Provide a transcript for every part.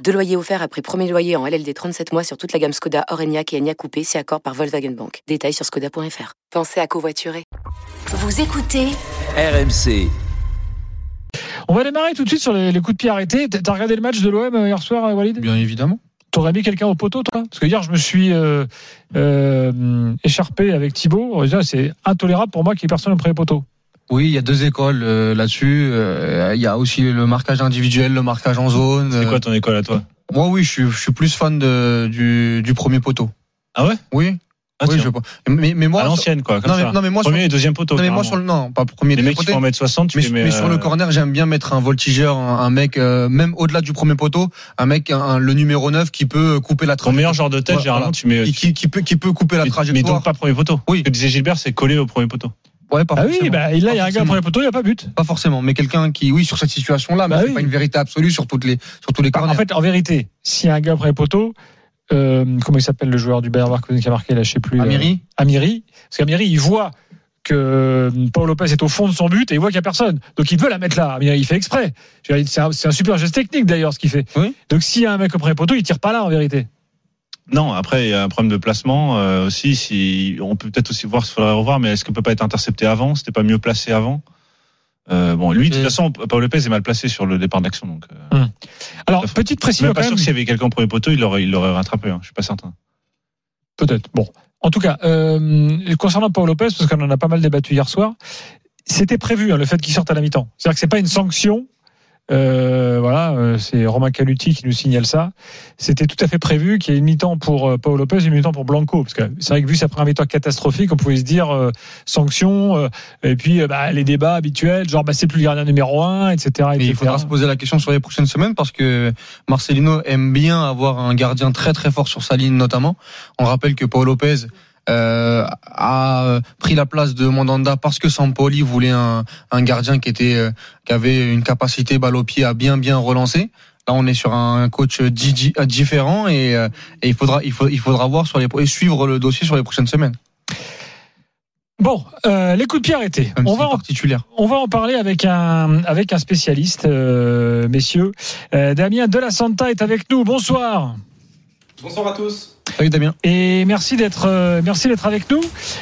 Deux loyers offerts après premier loyer en LLD 37 mois sur toute la gamme Skoda, Orenia et Enya Coupé, c'est accord par Volkswagen Bank. Détails sur skoda.fr. Pensez à covoiturer. Vous écoutez RMC. On va démarrer tout de suite sur les, les coups de pied arrêtés. T'as regardé le match de l'OM euh, hier soir, euh, Walid? Bien évidemment. T'aurais mis quelqu'un au poteau, toi? Parce que hier, je me suis euh, euh, écharpé avec Thibaut. C'est intolérable pour moi qu'il y ait personne au premier poteau. Oui, il y a deux écoles euh, là-dessus. Euh, Il y a aussi le marquage individuel, le marquage en zone. C'est quoi ton école à toi? Moi, oui, je suis, je suis plus fan de, du, du premier poteau. Ah ouais? Oui. Ah, oui, tiens. je, mais, mais moi, À l'ancienne, quoi. Comme non, mais, ça. non, mais moi, Premier sur, et deuxième poteau. non, mais moi carrément. sur le, non, pas premier Les mecs qui font 1m60, tu Mais, les mets. mais sur le euh, corner, j'aime bien mettre un voltigeur, un, mec, euh, même au-delà du premier poteau, un mec, un- le numéro 9 qui peut couper la Ton trajectoire. meilleur genre de tête, Voilà. généralement, tu mets. Qui, qui, qui peut, qui peut couper la mais- Mais trajectoire. donc pas premier poteau. Oui. Ce que disait Gilbert, c'est coller au premier poteau. Ouais, pas Ah oui, bah, là, il y a un gars forcément. premier poteau, il n'y a pas but. Pas forcément, mais quelqu'un qui, oui, sur cette situation-là, mais Bah c'est oui. pas une vérité absolue sur toutes les, sur tous les Bah, corners. en fait, en vérité, s'il y a un gars au premier poteau, euh, comment il s'appelle le joueur du Bayern qui a marqué là, je sais plus. euh, Amiri, Amiri. Parce qu'Amiri, il voit que euh, Paul Lopez est au fond de son but et il voit qu'il n'y a personne. Donc il veut la mettre là. Amiri, il fait exprès. C'est un, super geste technique d'ailleurs ce qu'il fait. Oui. Donc s'il y a un mec au premier poteau, il tire pas là en vérité. Non, après, il y a un problème de placement euh, aussi. Si, on peut peut-être aussi voir, il faudrait revoir, mais est-ce qu'on peut pas être intercepté avant? C'était pas mieux placé avant? Euh, Bon, lui, de toute Euh. façon, Paul Lopez est mal placé sur le départ d'action. Donc, euh, Alors à fait. petite je suis précision pas quand sûr même. que s'il y avait quelqu'un au premier poteau, il l'aurait, il l'aurait rattrapé. Hein, je suis pas certain. Peut-être. Bon. En tout cas, euh, concernant Paul Lopez, parce qu'on en a pas mal débattu hier soir, c'était prévu hein, le fait qu'il sorte à la mi-temps. C'est-à-dire que c'est pas une sanction. Euh, voilà, euh, c'est Romain Caluti qui nous signale ça. C'était tout à fait prévu qu'il y ait une mi-temps pour euh, Paul Lopez et une mi-temps pour Blanco, parce que c'est vrai que vu sa première mi-temps catastrophique, on pouvait se dire euh, sanction, euh, et puis euh, bah, les débats habituels, genre bah, c'est plus le gardien numéro un, etc. Mais il etc. faudra se poser la question sur les prochaines semaines parce que Marcelino aime bien avoir un gardien très très fort sur sa ligne notamment. On rappelle que Paul Lopez euh, a pris la place de Mandanda parce que Sampoli voulait un, un gardien qui était euh, qui avait une capacité balle au pied à bien bien relancer. Là, on est sur un coach di- di- différent et, euh, et il faudra il, faut, il faudra voir sur les et suivre le dossier sur les prochaines semaines. Bon, euh, les coups de pied arrêtés. Même On va en. On va en parler avec un, avec un spécialiste, euh, messieurs. Euh, Damien De La Santa est avec nous. Bonsoir. Bonsoir à tous. Salut Damien. Et merci d'être, euh, merci d'être avec nous.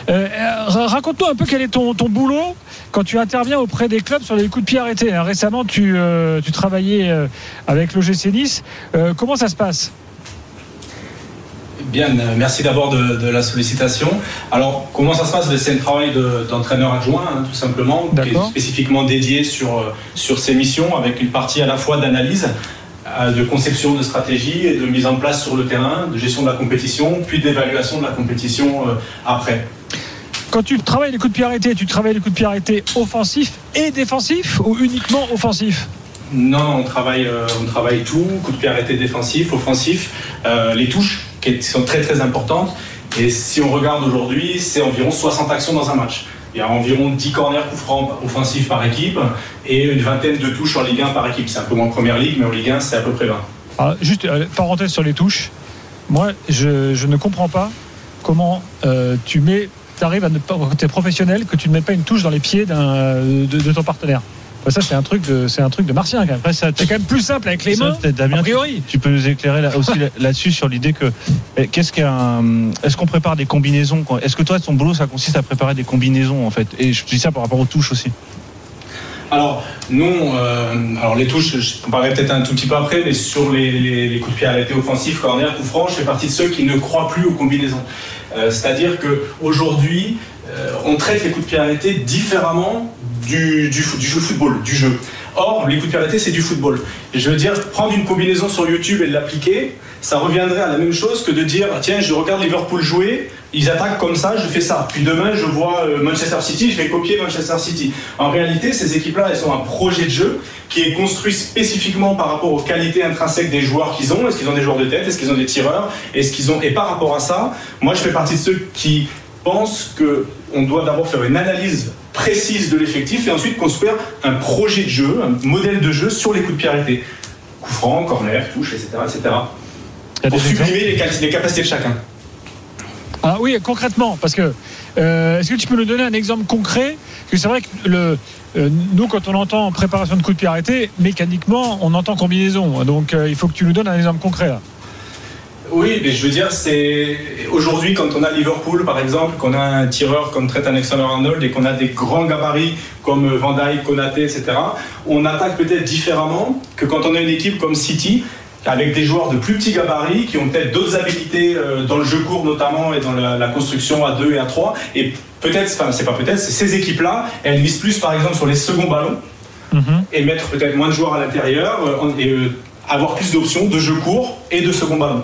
Euh, euh, Raconte-nous un peu quel est ton, ton boulot quand tu interviens auprès des clubs sur les coups de pied arrêtés. Alors, récemment, tu, euh, tu travaillais euh, avec l'OGC Nice. Euh, comment ça se passe? Bien, merci d'abord de, de la sollicitation. Alors, comment ça se passe? C'est un travail de- d'entraîneur adjoint, hein, tout simplement, qui est spécifiquement dédié sur, sur ces missions, avec une partie à la fois d'analyse, de conception de stratégie et de mise en place sur le terrain, de gestion de la compétition, puis d'évaluation de la compétition euh, après. Quand tu travailles les coups de pied arrêtés, tu travailles les coups de pied arrêtés offensifs et défensifs ou uniquement offensifs? Non, on travaille, euh, on travaille tout, coup de pied arrêté défensif, offensif, euh, les touches qui sont très très importantes. Et si on regarde aujourd'hui, c'est environ 60 actions dans un match. Il y a environ 10 corners francs offensifs par équipe et une vingtaine de touches en Ligue 1 par équipe. C'est un peu moins en première ligue, mais en Ligue 1, c'est à peu près 20. Alors, juste euh, parenthèse sur les touches. Moi, je, ne comprends pas comment euh, tu mets, arrives à ne pas, quand tu es professionnel, que tu ne mets pas une touche dans les pieds de ton partenaire. Bah, ça, c'est un truc de, c'est un truc de martien quand même. C'est quand même plus simple avec les mains. Damien, A priori. Tu peux nous éclairer là, aussi là- là-dessus sur l'idée que qu'est-ce qu'un est-ce qu'on prépare des combinaisons Est-ce que toi ton boulot ça consiste à préparer des combinaisons en fait? Et je dis ça par rapport aux touches aussi. Alors, nous, euh, alors les touches, je comparerai peut-être un tout petit peu après, mais sur les, les- les coups de pied arrêtés offensifs, corner, coup franc, je fais partie de ceux qui ne croient plus aux combinaisons. Euh, C'est-à-dire qu'aujourd'hui, euh, on traite les coups de pied arrêtés différemment du, jeu football, du jeu. Or, les coups de pied c'est du football. Je veux dire, prendre une combinaison sur YouTube et l'appliquer, ça reviendrait à la même chose que de dire, tiens, je regarde Liverpool jouer, ils attaquent comme ça, je fais ça. Puis demain, je vois euh, Manchester City, je vais copier Manchester City. En réalité, ces équipes-là, elles ont un projet de jeu qui est construit spécifiquement par rapport aux qualités intrinsèques des joueurs qu'ils ont. Est-ce qu'ils ont des joueurs de tête? Est-ce qu'ils ont des tireurs? Qu'ils ont Et par rapport à ça, moi, je fais partie de ceux qui pensent que on doit d'abord faire une analyse précise de l'effectif et ensuite construire un projet de jeu, un modèle de jeu sur les coups de pied arrêtés. Coup franc, corner, touche, etc. etc. Pour sublimer les, capacités de chacun. Ah oui, concrètement, parce que euh, est-ce que tu peux nous donner un exemple concret? Parce que c'est vrai que le, euh, nous, quand on entend préparation de coup de pied arrêté, mécaniquement, on entend combinaison. Donc euh, il faut que tu nous donnes un exemple concret. Là. Oui, mais je veux dire, c'est aujourd'hui quand on a Liverpool par exemple, qu'on a un tireur comme Trent Alexander-Arnold et qu'on a des grands gabarits comme Van Dijk, Konaté, etc. On attaque peut-être différemment que quand on a une équipe comme City avec des joueurs de plus petits gabarits qui ont peut-être d'autres habilités euh, dans le jeu court notamment et dans la, la construction à 2 et à 3 et peut-être, enfin c'est pas peut-être, ces équipes-là, elles misent plus par exemple sur les seconds ballons Mhm. et mettre peut-être moins de joueurs à l'intérieur euh, et euh, avoir plus d'options de jeu court et de second ballon.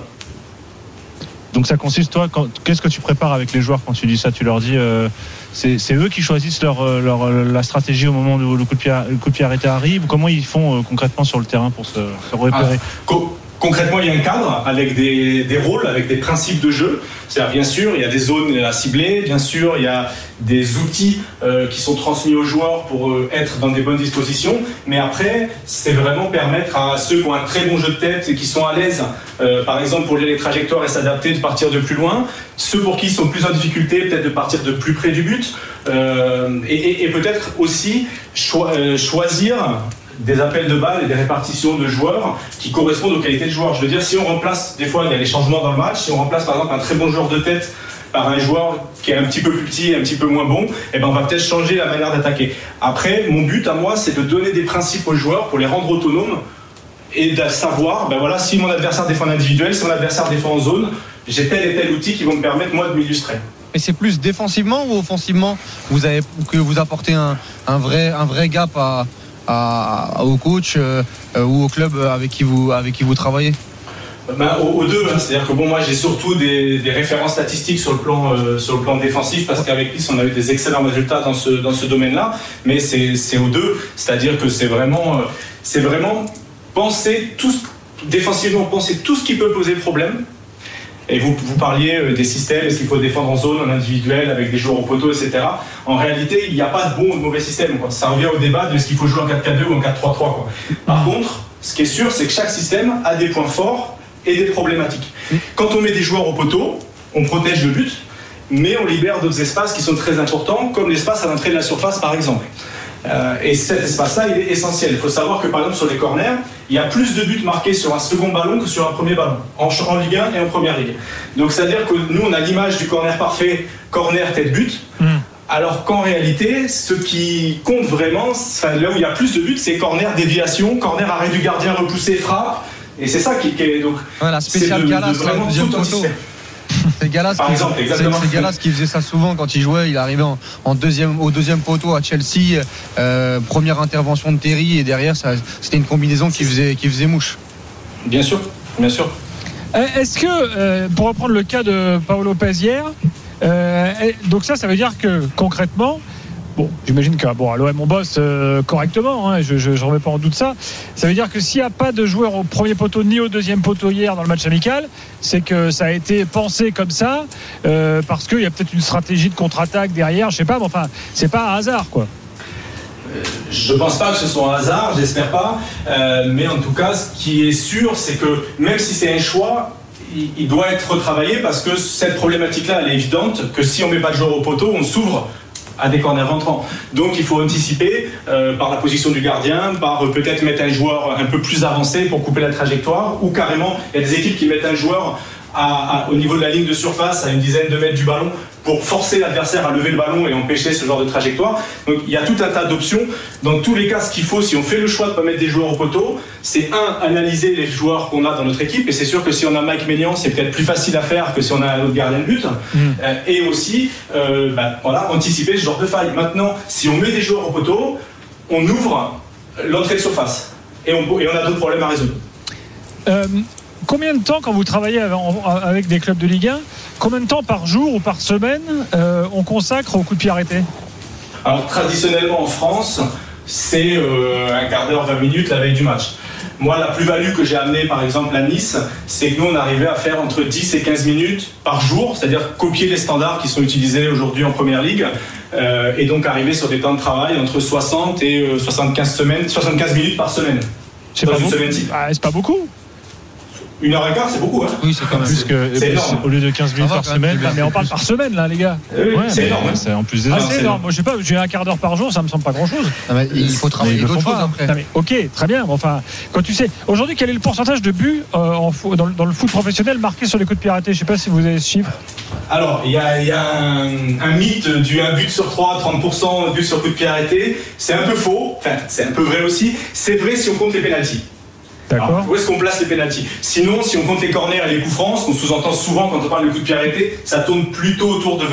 Donc ça consiste, toi, qu'est-ce que tu prépares avec les joueurs quand tu dis ça? Tu leur dis, euh, c'est eux qui choisissent leur, euh, leur, euh, la stratégie au moment où le coup de pied, coup arrêté arrive? Comment ils font concrètement sur le terrain pour se, repérer? Co- Concrètement, il y a un cadre avec des, rôles, avec des principes de jeu. C'est-à-dire, bien sûr, il y a des zones à cibler, bien sûr, il y a des outils euh, qui sont transmis aux joueurs pour euh, être dans des bonnes dispositions. Mais après, c'est vraiment permettre à ceux qui ont un très bon jeu de tête et qui sont à l'aise, euh, par exemple, pour lire les trajectoires et s'adapter, de partir de plus loin. Ceux pour qui ils sont plus en difficulté, peut-être de partir de plus près du but. Et peut-être aussi choi- choisir des appels de balles et des répartitions de joueurs qui correspondent aux qualités de joueurs. Je veux dire, si on remplace, des fois il y a des changements dans le match, si on remplace par exemple un très bon joueur de tête par un joueur qui est un petit peu plus petit et un petit peu moins bon, eh ben on va peut-être changer la manière d'attaquer. Après, mon but à moi, c'est de donner des principes aux joueurs pour les rendre autonomes et de savoir, ben voilà, si mon adversaire défend en individuel, si mon adversaire défend en zone, j'ai tel et tel outil qui vont me permettre moi de m'illustrer. Et c'est plus défensivement ou offensivement que vous apportez un vrai, un vrai gap à, à- au coach euh, euh, ou au club avec qui vous, avec qui vous travaillez Ben, aux, aux deux, hein. c'est-à-dire que bon, moi j'ai surtout des, des références statistiques sur le plan, euh, sur le plan défensif parce qu'avec Nice on a eu des excellents résultats dans ce, dans ce domaine-là, mais c'est c'est aux deux, c'est-à-dire que c'est vraiment, euh, c'est vraiment penser tout, défensivement penser tout ce qui peut poser problème. Et vous, vous parliez euh, des systèmes, est-ce qu'il faut défendre en zone, en individuel, avec des joueurs au poteau, etc. En réalité, il n'y a pas de bon ou de mauvais système. Quoi. Ça revient au débat de ce qu'il faut jouer en 4-4-2 ou en 4-3-3. quoi. Par contre, ce qui est sûr, c'est que chaque système a des points forts et des problématiques. Quand on met des joueurs au poteau, on protège le but, mais on libère d'autres espaces qui sont très importants, comme l'espace à l'entrée de la surface, par exemple. Euh, et cet espace-là, il est essentiel. Il faut savoir que par exemple sur les corners, il y a plus de buts marqués sur un second ballon que sur un premier ballon, en, en Ligue 1 et en Première Ligue. Donc c'est-à-dire que nous, on a l'image du corner parfait, corner tête but. Alors qu'en réalité, ce qui compte vraiment, enfin, là où il y a plus de buts, c'est corner déviation, corner arrêt du gardien repoussé, frappe. Et c'est ça qui, qui est donc. La c'est spéciale de- de vraiment tout. C'est Galas, Par qui- exemple, c'est- exactement. c'est Galas qui faisait ça souvent quand il jouait. Il arrivait en, en deuxième, au deuxième poteau à Chelsea. euh, première intervention de Terry et derrière, ça- c'était une combinaison qui faisait, qui faisait mouche. Bien sûr, bien sûr. Euh, Est-ce que, euh, pour reprendre le cas de Paolo Lopez hier, euh, donc ça, ça veut dire que concrètement, bon, j'imagine que bon, à l'OM on bosse euh, correctement, hein, je ne remets pas en doute ça. Ça veut dire que s'il n'y a pas de joueur au premier poteau ni au deuxième poteau hier dans le match amical, c'est que ça a été pensé comme ça, euh, parce qu'il y a peut-être une stratégie de contre-attaque derrière, je sais pas, mais enfin, c'est pas un hasard, quoi. Je pense pas que ce soit un hasard, j'espère pas. Euh, mais en tout cas, ce qui est sûr, c'est que même si c'est un choix, il, il doit être retravaillé parce que cette problématique-là, elle est évidente que si on met pas de joueur au poteau, on s'ouvre à des corners rentrants. Donc il faut anticiper euh, par la position du gardien, par euh, peut-être mettre un joueur un peu plus avancé pour couper la trajectoire, ou carrément, il y a des équipes qui mettent un joueur au niveau de la ligne de surface, à une dizaine de mètres du ballon, pour forcer l'adversaire à lever le ballon et empêcher ce genre de trajectoire. Donc il y a tout un tas d'options. Dans tous les cas, ce qu'il faut, si on fait le choix de ne pas mettre des joueurs au poteau, c'est un, analyser les joueurs qu'on a dans notre équipe. Et c'est sûr que si on a Mike Maignan, c'est peut-être plus facile à faire que si on a un autre gardien de but. Euh, et aussi, euh, bah, voilà, anticiper ce genre de faille. Maintenant, si on met des joueurs au poteau, on ouvre l'entrée de surface. Et on, et on a d'autres problèmes à résoudre. Euh, combien de temps, quand vous travaillez avec des clubs de Ligue 1, combien de temps par jour ou par semaine euh, on consacre au coup de pied arrêté? Alors traditionnellement en France, c'est euh, un quart d'heure, 20 minutes la veille du match. Moi, la plus-value que j'ai amenée, par exemple, à Nice, c'est que nous, on arrivait à faire entre 10 et 15 minutes par jour, c'est-à-dire copier les standards qui sont utilisés aujourd'hui en Première Ligue, euh, et donc arriver sur des temps de travail entre 60 et euh, 75, semaines, 75 minutes par semaine. C'est pas, une semaine. Ah, c'est pas beaucoup. Une heure et quart, c'est beaucoup. Hein Oui, c'est quand même. Plus que, c'est énorme. au lieu de 15 minutes va, par semaine. mais on parle par semaine, là, les gars. Oui, Ouais, c'est énorme. hein. C'est en plus des Ah, heures. c'est énorme. Moi, je sais pas, j'ai un quart d'heure par jour, ça me semble pas grand chose. Mais il faut travailler d'autres choses après. Non, mais, ok, très bien. Enfin, quand tu sais, aujourd'hui, quel est le pourcentage de buts euh, dans, le- dans le foot professionnel marqués sur les coups de pied arrêtés Je sais pas si vous avez ce chiffre. Alors, il y a, il y a un, un mythe du 1 but sur 3, 30% but sur coup de pied arrêté. C'est un peu faux, enfin, c'est un peu vrai aussi. C'est vrai si on compte les pénalties. D'accord. Alors, Où est-ce qu'on place les pénalties? Sinon, si on compte les corners et les coups francs, ce qu'on sous-entend souvent quand on parle de coup de pied ça tourne plutôt autour de 20%.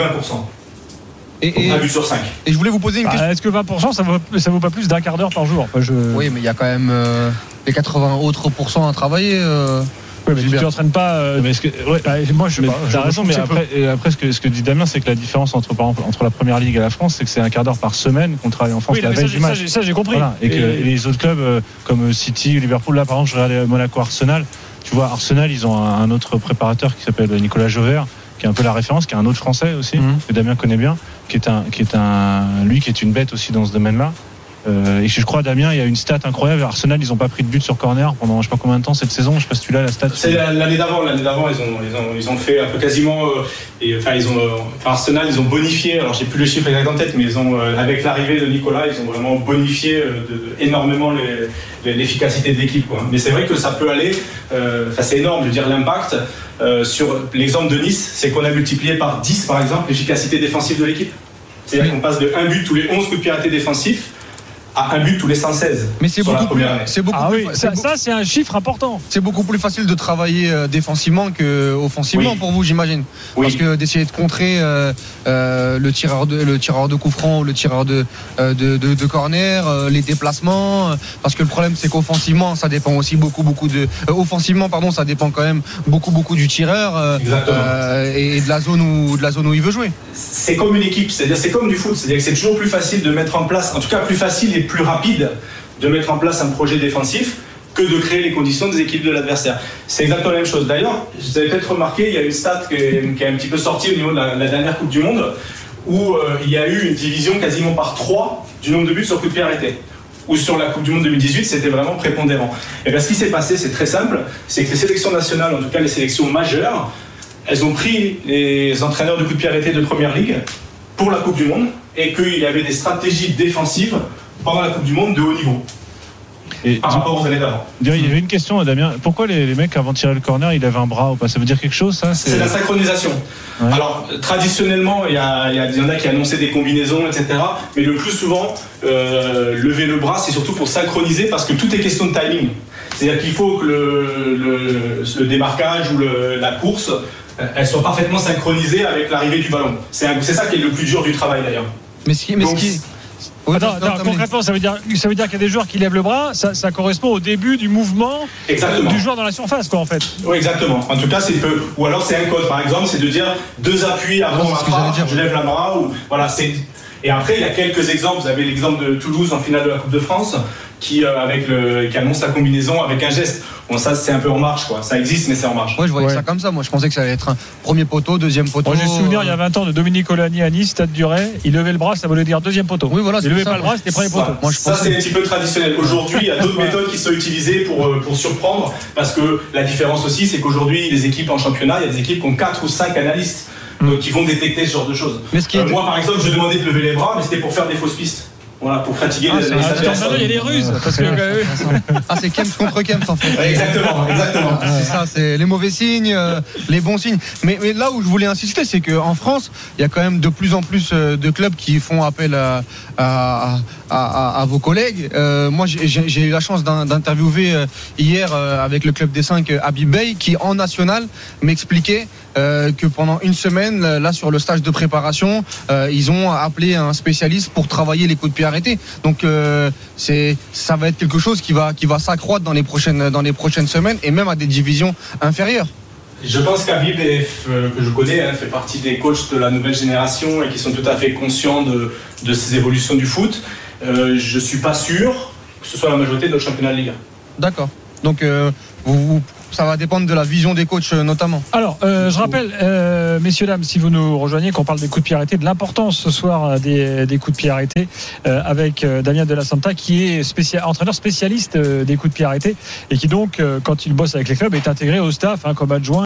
Et, et- un but sur 5. et je voulais vous poser une question. Ah, Est-ce que 20% ça vaut, ça vaut pas plus d'un quart d'heure par jour? Enfin, je... Oui, mais il y a quand même euh, les 80 autres pourcents à travailler. euh. Ouais, mais tu Gilbert. t'entraînes pas. euh, Mais que, ouais, bah, moi, je t'as raison, mais après, et après ce, que, ce que dit Damien, c'est que la différence entre, par exemple, entre la première ligue et la France, c'est que c'est un quart d'heure par semaine qu'on travaille en France Oui, la veille du match. ça, j'ai compris. Voilà, et, que, Et- les autres clubs euh, comme City, Liverpool, là par exemple, je regardais Monaco, Arsenal. Tu vois, Arsenal, ils ont un, un autre préparateur qui s'appelle Nicolas Jauvert, qui est un peu la référence, qui est un autre Français aussi, Mhm. que Damien connaît bien, qui est un, qui est un, lui qui est une bête aussi dans ce domaine-là. Euh, et je crois, Damien, il y a une stat incroyable. Arsenal, ils n'ont pas pris de but sur corner pendant je sais pas combien de temps cette saison. Je sais pas si tu l'as la stat. C'est la- l'année d'avant, l'année d'avant, ils ont, ils, ont, ils ont fait un peu quasiment. euh, et, enfin, ils ont, euh, enfin, Arsenal, ils ont bonifié. Alors, j'ai plus le chiffre exact en tête, mais ils ont, euh, avec l'arrivée de Nicolas, ils ont vraiment bonifié euh, de- énormément l'efficacité de l'équipe. Mais c'est vrai que ça peut aller. euh, Enfin, c'est énorme, je veux dire, l'impact. euh, sur l'exemple de Nice, c'est qu'on a multiplié par 10, par exemple, l'efficacité défensive de l'équipe. C'est-à-dire qu'on passe de 1 but tous les 11 coups de arrêtés défensifs à un but tous les 116. Mais c'est beaucoup plus. beaucoup Ah plus. oui, c'est ça, c'est un chiffre important. C'est beaucoup plus facile de travailler euh, défensivement que offensivement Oui. pour vous, j'imagine. Oui. Parce que d'essayer de contrer euh, euh, le tireur de le tireur de coup franc ou le tireur de euh, de, de, de corner, euh, les déplacements. euh, parce que le problème c'est qu'offensivement ça dépend aussi beaucoup beaucoup de euh, offensivement pardon ça dépend quand même beaucoup beaucoup du tireur euh, Exactement. euh, et de la zone où de la zone où il veut jouer. c'est comme une équipe, c'est-à-dire c'est comme du foot, c'est-à-dire que c'est toujours plus facile de mettre en place, en tout cas plus facile et plus rapide de mettre en place un projet défensif que de créer les conditions des équipes de l'adversaire. C'est exactement la même chose. D'ailleurs, vous avez peut-être remarqué, il y a une stat qui est, un petit peu sortie au niveau de la, la dernière Coupe du Monde, où euh, il y a eu une division quasiment par 3 du nombre de buts sur coup de pied arrêté. Ou sur la Coupe du Monde 2018, c'était vraiment prépondérant. Et bien ce qui s'est passé, c'est très simple, c'est que les sélections nationales, en tout cas les sélections majeures, elles ont pris les entraîneurs de coup de pied arrêté de première ligue pour la Coupe du Monde et qu'il y avait des stratégies défensives pendant la Coupe du Monde de haut niveau Et par rapport aux années d'avant. il y avait une question à Damien. Pourquoi les, les mecs avant de tirer le corner, ils avaient un bras ou pas? Ça veut dire quelque chose, ça? C'est la synchronisation. Ouais. Alors, traditionnellement, il y, a- il y a- il y en a qui annonçaient des combinaisons, etc. Mais le plus souvent, euh, lever le bras, c'est surtout pour synchroniser parce que tout est question de timing. C'est-à-dire qu'il faut que le, le- le démarquage ou le- la course, euh, elle soit parfaitement synchronisée avec l'arrivée du ballon. C'est ça qui est le plus dur du travail d'ailleurs. Mais ce qui mais ce Donc, qui Non, concrètement, ça veut dire, ça veut dire qu'il y a des joueurs qui lèvent le bras. Ça, ça correspond au début du mouvement Exactement. du joueur dans la surface, quoi, en fait. Oui, exactement. En tout cas, c'est peu. Ou alors c'est un code, par exemple, c'est de dire deux appuis avant ma frappe, dire. je lève la bras. Ou voilà, c'est. Et après, il y a quelques exemples. Vous avez l'exemple de Toulouse en finale de la Coupe de France, qui euh, avec le, qui annonce la combinaison avec un geste. Bon, ça, c'est un peu en marche, quoi. Ça existe, mais c'est en marche. Ouais, je voyais Ouais. ça comme ça. Moi, je pensais que ça allait être un premier poteau, deuxième poteau. Moi, j'ai souvenir, il y a euh, 20 ans, de Dominique Olani à Nice, Stade du Ray. Il levait le bras, ça voulait dire deuxième poteau. Oui, voilà, Il levait ça. pas le bras, c'était premier poteau. Ça, Moi, je ça, pensais- c'est un petit peu traditionnel. Aujourd'hui, il y a d'autres méthodes qui sont utilisées pour, euh, pour surprendre, parce que la différence aussi, c'est qu'aujourd'hui, les équipes en championnat, il y a des équipes qui ont 4 ou 5 analystes, donc qui vont détecter ce genre de choses. Mais ce qui est- Euh, moi, par exemple, je demandais de lever les bras, mais c'était pour faire des fausses pistes. Voilà, pour fatiguer Ah, les, c'est- les ah, adversaires. il y a des ruses. Parce que, euh, Ah, c'est Kems contre Kems en fait. Exactement, exactement. Ah, C'est ça, c'est les mauvais signes, euh, les bons signes. Mais, mais là où je voulais insister, c'est qu'en France, il y a quand même de plus en plus euh, de clubs qui font appel à, à, à- à- à vos collègues. Euh, moi, j'ai- eu la chance d'in- d'interviewer hier avec le club des 5 Habib Bey, qui en national m'expliquait euh, que pendant une semaine, là sur le stage de préparation, euh, ils ont appelé un spécialiste pour travailler les coups de pied arrêtés. Donc euh, c'est ça va être quelque chose qui va qui va s'accroître dans les prochaines dans les prochaines semaines et même à des divisions inférieures. Je pense euh, que je connais, hein, fait partie des coachs de la nouvelle génération et qui sont tout à fait conscients de, de ces évolutions du foot. Euh, je suis pas sûr que ce soit la majorité de notre championnat de Ligue 1. D'accord. Donc euh, vous, vous- ça va dépendre de la vision des coachs euh, notamment. Alors, euh, je rappelle, euh, messieurs, dames, si vous nous rejoignez, qu'on parle des coups de pied arrêtés, de l'importance ce soir des, coups de pied arrêtés, avec Damien de la Santa, qui est entraîneur spécialiste des coups de pied arrêtés, et qui donc, quand il bosse avec les clubs, est intégré au staff hein, comme adjoint.